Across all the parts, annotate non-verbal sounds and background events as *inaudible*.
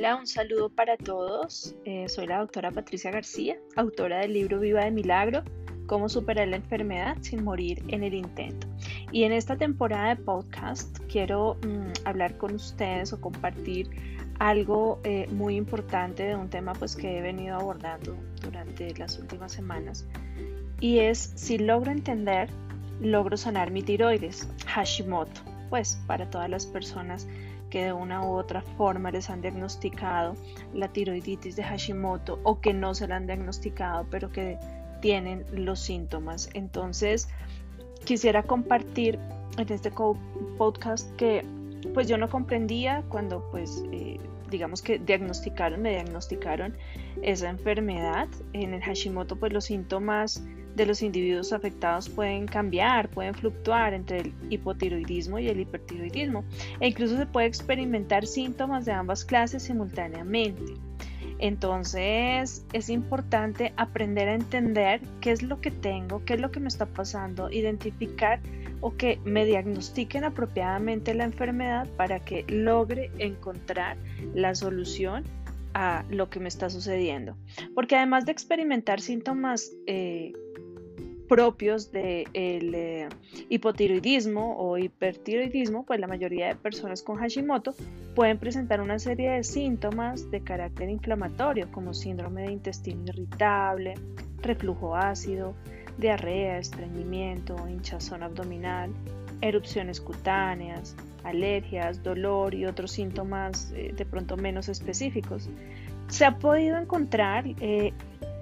Hola, un saludo para todos. Eh, soy la doctora Patricia García, autora del libro Viva de Milagro, cómo superar la enfermedad sin morir en el intento. Y en esta temporada de podcast quiero mm, hablar con ustedes o compartir algo eh, muy importante de un tema pues que he venido abordando durante las últimas semanas y es si logro entender, logro sanar mi tiroides, Hashimoto, pues para todas las personas que de una u otra forma les han diagnosticado la tiroiditis de Hashimoto o que no se la han diagnosticado pero que tienen los síntomas. Entonces, quisiera compartir en este podcast que pues yo no comprendía cuando pues eh, digamos que diagnosticaron, me diagnosticaron esa enfermedad. En el Hashimoto pues los síntomas de los individuos afectados pueden cambiar, pueden fluctuar entre el hipotiroidismo y el hipertiroidismo e incluso se puede experimentar síntomas de ambas clases simultáneamente. Entonces es importante aprender a entender qué es lo que tengo, qué es lo que me está pasando, identificar o que me diagnostiquen apropiadamente la enfermedad para que logre encontrar la solución a lo que me está sucediendo. Porque además de experimentar síntomas eh, propios del eh, hipotiroidismo o hipertiroidismo, pues la mayoría de personas con Hashimoto pueden presentar una serie de síntomas de carácter inflamatorio como síndrome de intestino irritable, reflujo ácido, diarrea, estreñimiento, hinchazón abdominal, erupciones cutáneas, alergias, dolor y otros síntomas eh, de pronto menos específicos. Se ha podido encontrar eh,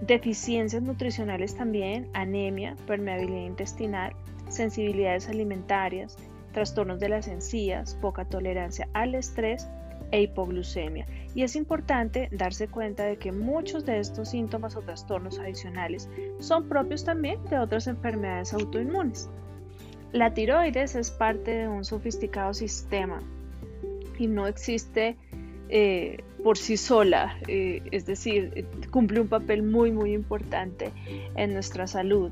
Deficiencias nutricionales también, anemia, permeabilidad intestinal, sensibilidades alimentarias, trastornos de las encías, poca tolerancia al estrés e hipoglucemia. Y es importante darse cuenta de que muchos de estos síntomas o trastornos adicionales son propios también de otras enfermedades autoinmunes. La tiroides es parte de un sofisticado sistema y no existe eh, por sí sola, eh, es decir, eh, cumple un papel muy, muy importante en nuestra salud.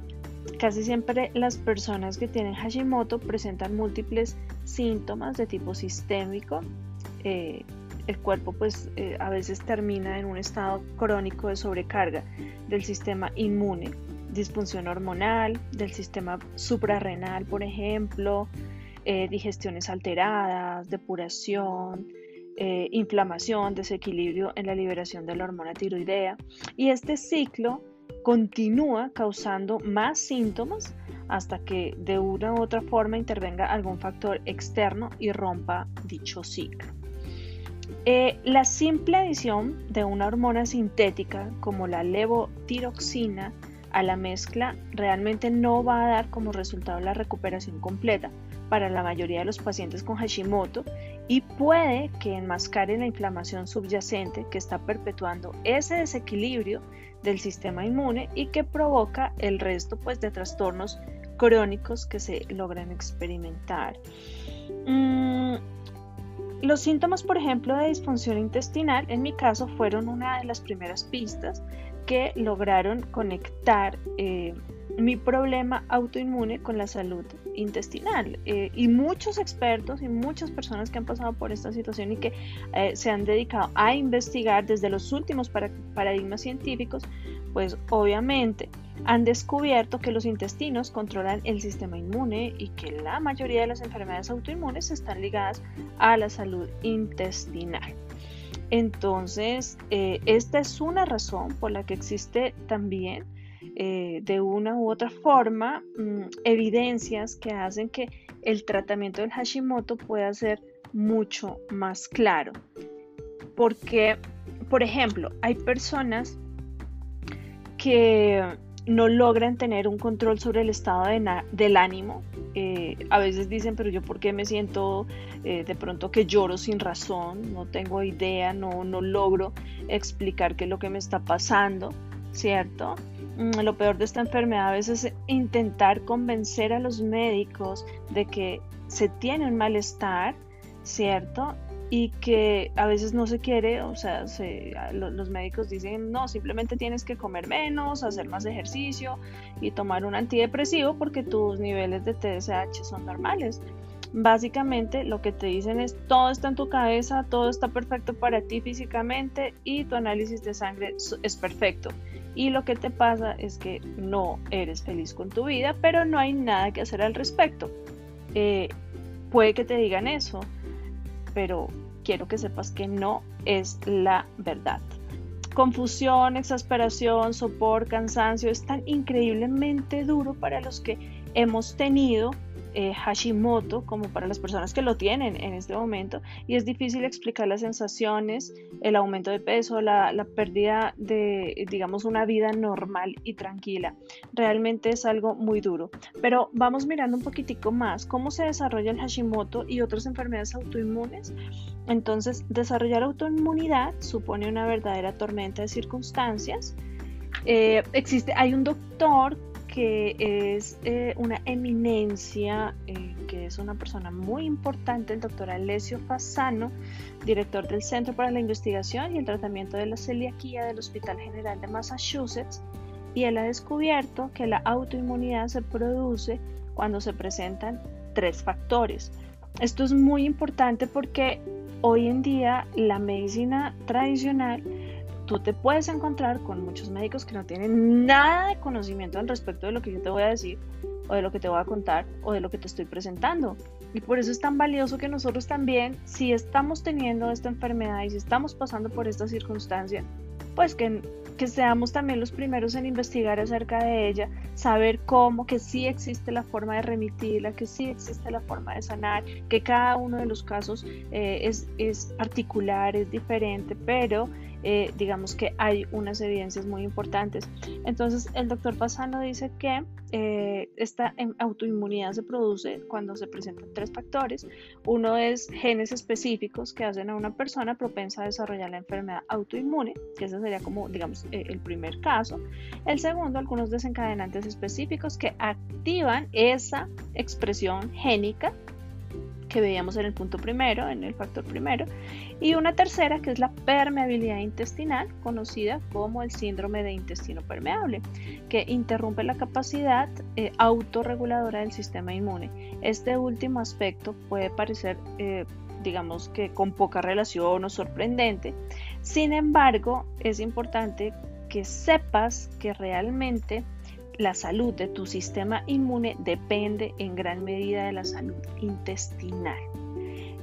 Casi siempre las personas que tienen Hashimoto presentan múltiples síntomas de tipo sistémico. el cuerpo pues a veces termina en un estado crónico de sobrecarga del sistema inmune, disfunción hormonal, del sistema suprarrenal, por ejemplo, digestiones alteradas, depuración, eh, inflamación, desequilibrio en la liberación de la hormona tiroidea y este ciclo continúa causando más síntomas hasta que de una u otra forma intervenga algún factor externo y rompa dicho ciclo. Eh, la simple adición de una hormona sintética como la levotiroxina a la mezcla realmente no va a dar como resultado la recuperación completa para la mayoría de los pacientes con Hashimoto y puede que enmascare la inflamación subyacente que está perpetuando ese desequilibrio del sistema inmune y que provoca el resto pues, de trastornos crónicos que se logran experimentar. Mm, los síntomas, por ejemplo, de disfunción intestinal, en mi caso, fueron una de las primeras pistas que lograron conectar eh, mi problema autoinmune con la salud intestinal. Eh, y muchos expertos y muchas personas que han pasado por esta situación y que eh, se han dedicado a investigar desde los últimos paradigmas científicos, pues obviamente han descubierto que los intestinos controlan el sistema inmune y que la mayoría de las enfermedades autoinmunes están ligadas a la salud intestinal. Entonces, eh, esta es una razón por la que existe también eh, de una u otra forma mm, evidencias que hacen que el tratamiento del Hashimoto pueda ser mucho más claro. Porque, por ejemplo, hay personas que no logran tener un control sobre el estado del ánimo. Eh, a veces dicen, pero yo por qué me siento eh, de pronto que lloro sin razón, no tengo idea, no, no logro explicar qué es lo que me está pasando, ¿cierto? Mm, lo peor de esta enfermedad a veces es intentar convencer a los médicos de que se tiene un malestar, ¿cierto? Y que a veces no se quiere, o sea, los médicos dicen, no, simplemente tienes que comer menos, hacer más ejercicio y tomar un antidepresivo porque tus niveles de TSH son normales. Básicamente lo que te dicen es todo está en tu cabeza, todo está perfecto para ti físicamente y tu análisis de sangre es perfecto. Y lo que te pasa es que no eres feliz con tu vida, pero no hay nada que hacer al respecto. Eh, puede que te digan eso, pero quiero que sepas que no es la verdad. Confusión, exasperación, sopor, cansancio es tan increíblemente duro para los que hemos tenido eh, Hashimoto como para las personas que lo tienen en este momento y es difícil explicar las sensaciones, el aumento de peso, la, la pérdida de, digamos, una vida normal y tranquila. Realmente es algo muy duro. Pero vamos mirando un poquitico más cómo se desarrolla el Hashimoto y otras enfermedades autoinmunes. Entonces, desarrollar autoinmunidad supone una verdadera tormenta de circunstancias. Eh, existe, hay un doctor que es eh, una eminencia, eh, que es una persona muy importante, el doctor Alessio Fasano, director del Centro para la Investigación y el Tratamiento de la Celiaquía del Hospital General de Massachusetts, y él ha descubierto que la autoinmunidad se produce cuando se presentan tres factores. Esto es muy importante porque hoy en día la medicina tradicional tú te puedes encontrar con muchos médicos que no tienen nada de conocimiento al respecto de lo que yo te voy a decir o de lo que te voy a contar o de lo que te estoy presentando. Y por eso es tan valioso que nosotros también, si estamos teniendo esta enfermedad y si estamos pasando por esta circunstancia, pues que, que seamos también los primeros en investigar acerca de ella, saber cómo, que sí existe la forma de remitirla, que sí existe la forma de sanar, que cada uno de los casos eh, es, es particular, es diferente, pero eh, digamos que hay unas evidencias muy importantes. Entonces, el doctor Fasano dice que eh, esta autoinmunidad se produce cuando se presentan tres factores. Uno es genes específicos que hacen a una persona propensa a desarrollar la enfermedad autoinmune, que ese sería como, digamos, eh, el primer caso. El segundo, algunos desencadenantes específicos que activan esa expresión génica que veíamos en el punto primero, en el factor primero, y una tercera que es la permeabilidad intestinal, conocida como el síndrome de intestino permeable, que interrumpe la capacidad eh, autorreguladora del sistema inmune. Este último aspecto puede parecer, eh, digamos que con poca relación o sorprendente, sin embargo, es importante que sepas que realmente la salud de tu sistema inmune depende en gran medida de la salud intestinal.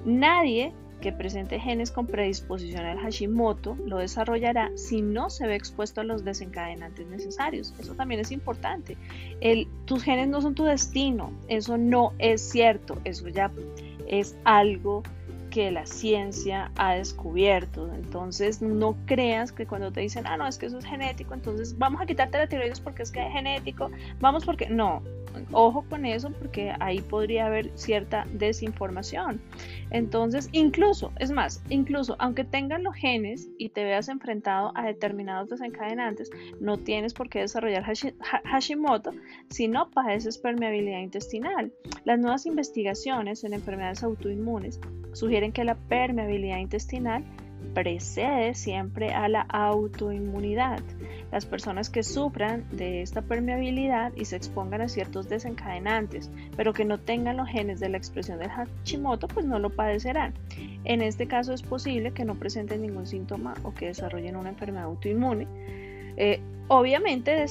Nadie que presente genes con predisposición al Hashimoto lo desarrollará si no se ve expuesto a los desencadenantes necesarios. Eso también es importante. Tus genes no son tu destino. Eso no es cierto. Eso ya es algo que la ciencia ha descubierto. Entonces, no creas que cuando te dicen, ah, no, es que eso es genético, entonces vamos a quitarte la tiroides porque es que es genético, vamos porque no, ojo con eso porque ahí podría haber cierta desinformación. Entonces, incluso, es más, incluso aunque tengan los genes y te veas enfrentado a determinados desencadenantes, no tienes por qué desarrollar Hashimoto si no padeces permeabilidad intestinal. Las nuevas investigaciones en enfermedades autoinmunes sugieren que la permeabilidad intestinal precede siempre a la autoinmunidad. Las personas que sufran de esta permeabilidad y se expongan a ciertos desencadenantes, pero que no tengan los genes de la expresión del Hashimoto, pues no lo padecerán. En este caso es posible que no presenten ningún síntoma o que desarrollen una enfermedad autoinmune. Eh, obviamente,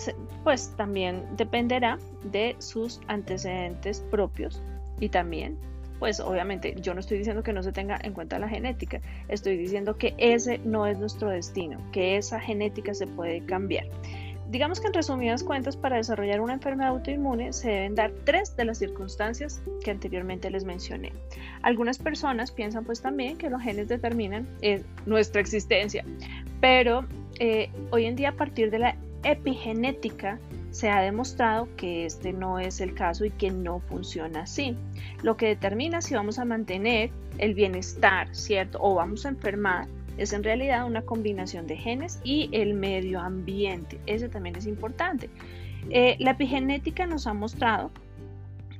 pues también dependerá de sus antecedentes propios y también pues obviamente yo no estoy diciendo que no se tenga en cuenta la genética, estoy diciendo que ese no es nuestro destino, que esa genética se puede cambiar. Digamos que en resumidas cuentas, para desarrollar una enfermedad autoinmune se deben dar tres de las circunstancias que anteriormente les mencioné. Algunas personas piensan pues también que los genes determinan eh, nuestra existencia, pero eh, hoy en día a partir de la epigenética se ha demostrado que este no es el caso y que no funciona así. Lo que determina si vamos a mantener el bienestar, ¿cierto? O vamos a enfermar, es en realidad una combinación de genes y el medio ambiente. Ese también es importante. Eh, la epigenética nos ha mostrado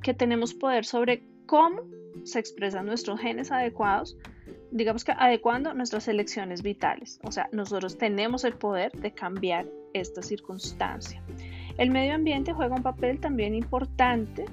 que tenemos poder sobre cómo se expresan nuestros genes adecuados, digamos que adecuando nuestras elecciones vitales. O sea, nosotros tenemos el poder de cambiar esta circunstancia. El medio ambiente juega un papel también importante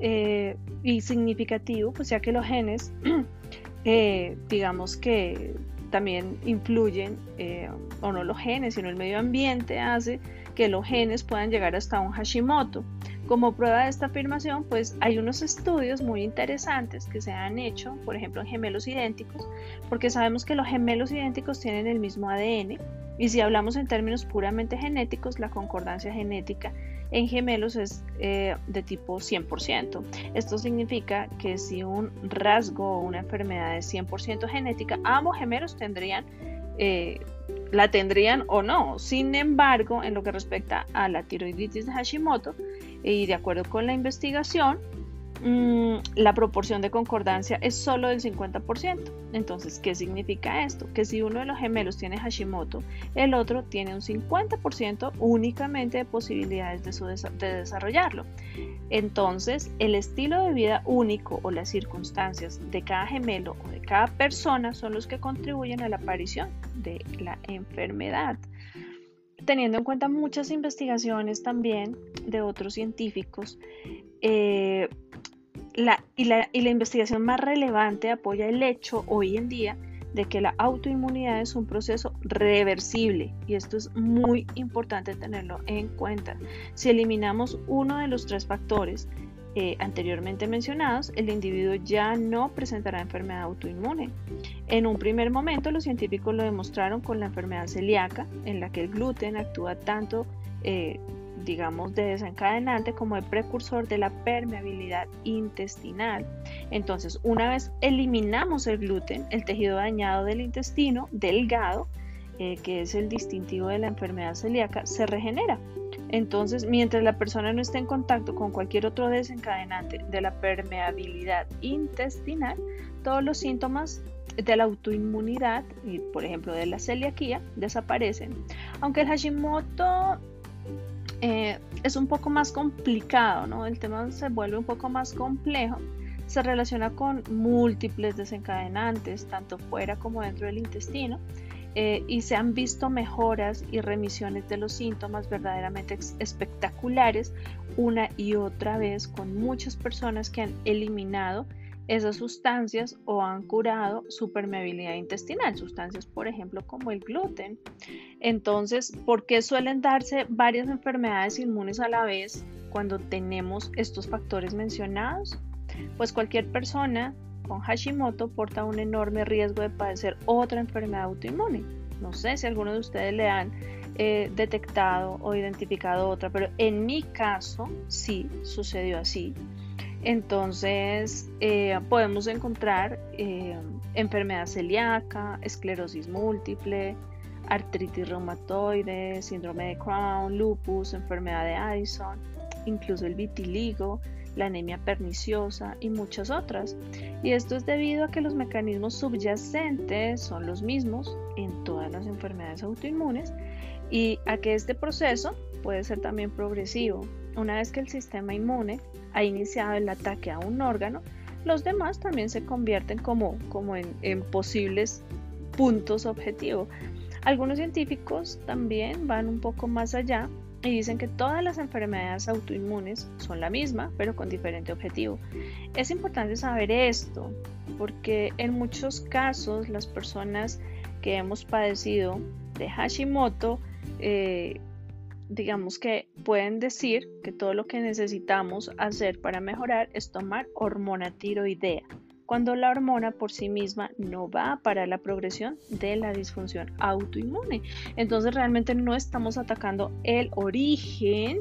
eh, y significativo, pues ya que los genes, *clears throat* eh, digamos que también influyen, eh, o no los genes, sino el medio ambiente hace que los genes puedan llegar hasta un Hashimoto. Como prueba de esta afirmación, pues hay unos estudios muy interesantes que se han hecho, por ejemplo, en gemelos idénticos, porque sabemos que los gemelos idénticos tienen el mismo ADN y si hablamos en términos puramente genéticos, la concordancia genética en gemelos es eh, de tipo 100%. Esto significa que si un rasgo o una enfermedad es 100% genética, ambos gemelos tendrían eh, la tendrían o no. Sin embargo, en lo que respecta a la tiroiditis de Hashimoto, y de acuerdo con la investigación, Mm, la proporción de concordancia es solo del 50%. Entonces, ¿qué significa esto? Que si uno de los gemelos tiene Hashimoto, el otro tiene un 50% únicamente de posibilidades de, de desarrollarlo. Entonces, el estilo de vida único o las circunstancias de cada gemelo o de cada persona son los que contribuyen a la aparición de la enfermedad teniendo en cuenta muchas investigaciones también de otros científicos, eh, y, la, investigación más relevante apoya el hecho hoy en día de que la autoinmunidad es un proceso reversible y esto es muy importante tenerlo en cuenta. Si eliminamos uno de los tres factores eh, anteriormente mencionados, el individuo ya no presentará enfermedad autoinmune. En un primer momento los científicos lo demostraron con la enfermedad celíaca, en la que el gluten actúa tanto eh, digamos, de desencadenante como de precursor de la permeabilidad intestinal. Entonces, una vez eliminamos el gluten, el tejido dañado del intestino delgado, eh, que es el distintivo de la enfermedad celíaca, se regenera. Entonces, mientras la persona no esté en contacto con cualquier otro desencadenante de la permeabilidad intestinal, todos los síntomas de la autoinmunidad, y por ejemplo de la celiaquía, desaparecen. Aunque el Hashimoto eh, es un poco más complicado, ¿no? El tema se vuelve un poco más complejo. Se relaciona con múltiples desencadenantes, tanto fuera como dentro del intestino, eh, y se han visto mejoras y remisiones de los síntomas verdaderamente espectaculares una y otra vez con muchas personas que han eliminado esas sustancias o han curado su permeabilidad intestinal, sustancias por ejemplo como el gluten. Entonces, ¿por qué suelen darse varias enfermedades inmunes a la vez cuando tenemos estos factores mencionados? Pues cualquier persona con Hashimoto porta un enorme riesgo de padecer otra enfermedad autoinmune. No sé si alguno de ustedes le han eh, detectado o identificado otra, pero en mi caso sí sucedió así. Entonces, eh, podemos encontrar eh, enfermedad celíaca, esclerosis múltiple, artritis reumatoide, síndrome de Crohn, lupus, enfermedad de Addison, incluso el vitiligo, la anemia perniciosa y muchas otras. Y esto es debido a que los mecanismos subyacentes son los mismos en todas las enfermedades autoinmunes y a que este proceso puede ser también progresivo. Una vez que el sistema inmune ha iniciado el ataque a un órgano, los demás también se convierten como, como en, posibles puntos objetivo. Algunos científicos también van un poco más allá y dicen que todas las enfermedades autoinmunes son la misma, pero con diferente objetivo. Es importante saber esto porque en muchos casos las personas que hemos padecido de Hashimoto eh, digamos que pueden decir que todo lo que necesitamos hacer para mejorar es tomar hormona tiroidea, cuando la hormona por sí misma no va para la progresión de la disfunción autoinmune. Entonces realmente no estamos atacando el origen,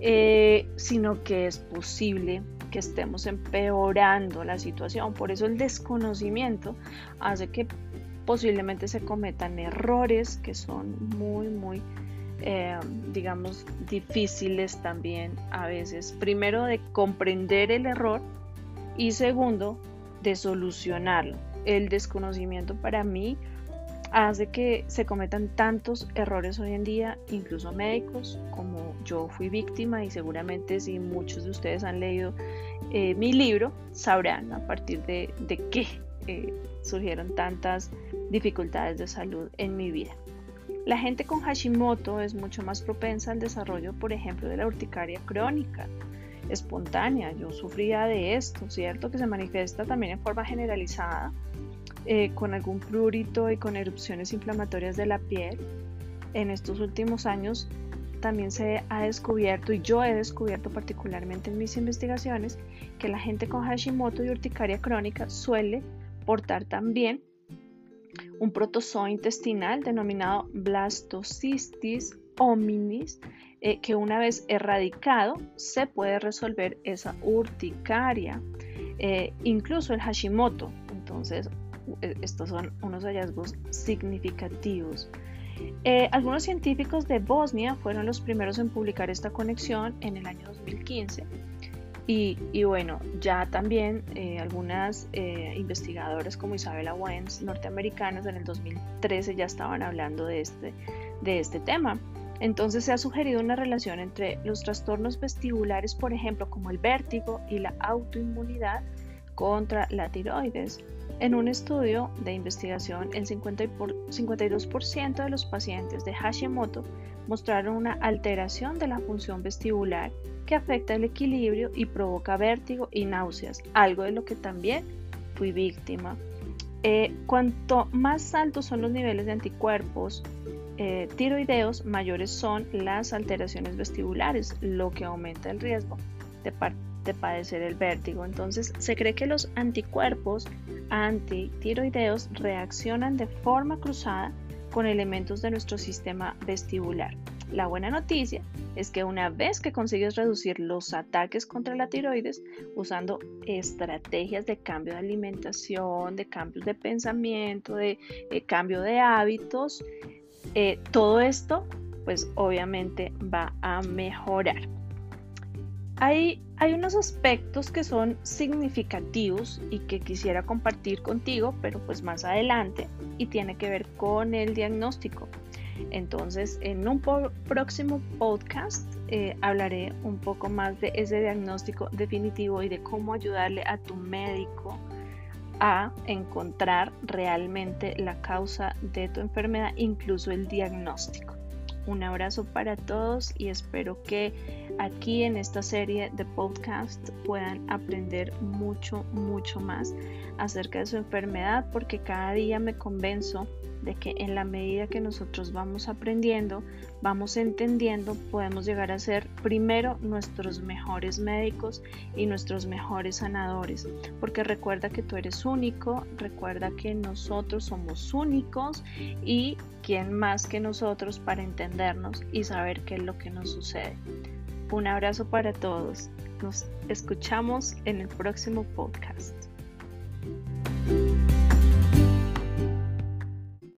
eh, sino que es posible que estemos empeorando la situación. Por eso el desconocimiento hace que posiblemente se cometan errores que son muy, muy eh, digamos, difíciles también a veces. Primero, de comprender el error y segundo, de solucionarlo. El desconocimiento para mí hace que se cometan tantos errores hoy en día, incluso médicos, como yo fui víctima y seguramente si muchos de ustedes han leído eh, mi libro, sabrán a partir de, de qué eh, surgieron tantas dificultades de salud en mi vida. La gente con Hashimoto es mucho más propensa al desarrollo, por ejemplo, de la urticaria crónica. espontánea. Yo sufría de esto, ¿cierto? Que se manifiesta también en forma generalizada, eh, con algún prurito y con erupciones inflamatorias de la piel. En estos últimos años también se ha descubierto, y yo he descubierto particularmente en mis investigaciones, que la gente con Hashimoto y urticaria crónica suele portar también un protozoo intestinal denominado blastocystis hominis, eh, que una vez erradicado se puede resolver esa urticaria, eh, incluso el Hashimoto. Entonces, e, estos son unos hallazgos significativos. Eh, algunos científicos de Bosnia fueron los primeros en publicar esta conexión en el año 2015 y, bueno, ya también eh, algunas eh, investigadoras como Isabella Wentz, norteamericanas, en el 2013 ya estaban hablando de este, de este tema. Entonces se ha sugerido una relación entre los trastornos vestibulares, por ejemplo, como el vértigo y la autoinmunidad contra la tiroides. En un estudio de investigación, el 52% de los pacientes de Hashimoto mostraron una alteración de la función vestibular que afecta el equilibrio y provoca vértigo y náuseas, algo de lo que también fui víctima. Eh, cuanto más altos son los niveles de anticuerpos eh, tiroideos, mayores son las alteraciones vestibulares, lo que aumenta el riesgo de, de padecer el vértigo. Entonces, se cree que los anticuerpos antitiroideos reaccionan de forma cruzada con elementos de nuestro sistema vestibular. La buena noticia es que una vez que consigues reducir los ataques contra la tiroides usando estrategias de cambio de alimentación, de cambios de pensamiento, de, cambio de hábitos, eh, todo esto pues obviamente va a mejorar. Hay, unos aspectos que son significativos y que quisiera compartir contigo, pero pues más adelante, y tiene que ver con el diagnóstico. Entonces, en un próximo podcast eh, hablaré un poco más de ese diagnóstico definitivo y de cómo ayudarle a tu médico a encontrar realmente la causa de tu enfermedad, incluso el diagnóstico. Un abrazo para todos y espero que aquí en esta serie de podcast puedan aprender mucho, mucho más acerca de su enfermedad porque cada día me convenzo de que en la medida que nosotros vamos aprendiendo, vamos entendiendo, podemos llegar a ser primero nuestros mejores médicos y nuestros mejores sanadores. Porque recuerda que tú eres único, recuerda que nosotros somos únicos y quién más que nosotros para y saber qué es lo que nos sucede. Un abrazo para todos. Nos escuchamos en el próximo podcast.